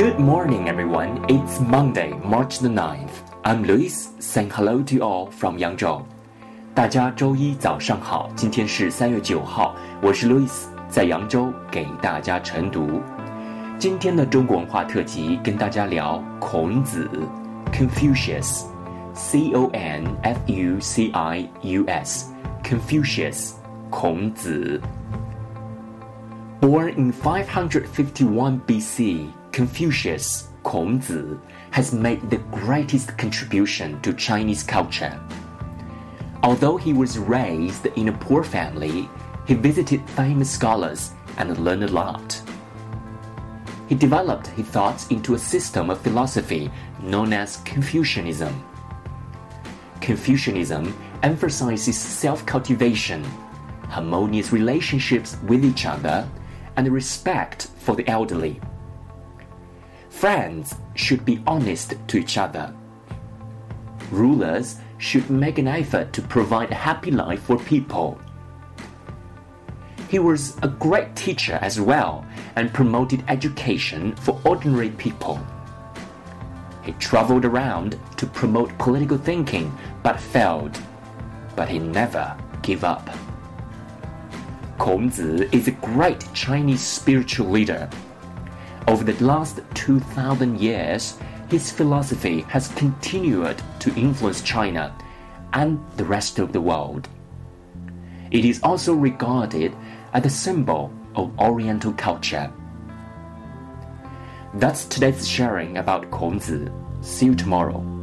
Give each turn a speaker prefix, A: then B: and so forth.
A: Good morning, everyone. It's Monday, March the 9th. I'm Lewis, saying hello to all from Yangzhou. 大家周一早上好，今天是三月九号，我是 Lewis，在扬州给大家晨读。今天的中国文化特辑跟大家聊孔子 （Confucius），C O N F U C I U S，Confucius，孔子。Born in 551 BC, Confucius, has made the greatest contribution to Chinese culture. Although he was raised in a poor family, he visited famous scholars and learned a lot. He developed his thoughts into a system of philosophy known as Confucianism. Confucianism emphasizes self cultivation, harmonious relationships with each other, and respect for the elderly. Friends should be honest to each other. Rulers should make an effort to provide a happy life for people. He was a great teacher as well and promoted education for ordinary people. He traveled around to promote political thinking but failed. But he never gave up. Kongzi is a great Chinese spiritual leader. Over the last 2,000 years, his philosophy has continued to influence China and the rest of the world. It is also regarded as a symbol of Oriental culture. That's today's sharing about Kongzi. See you tomorrow.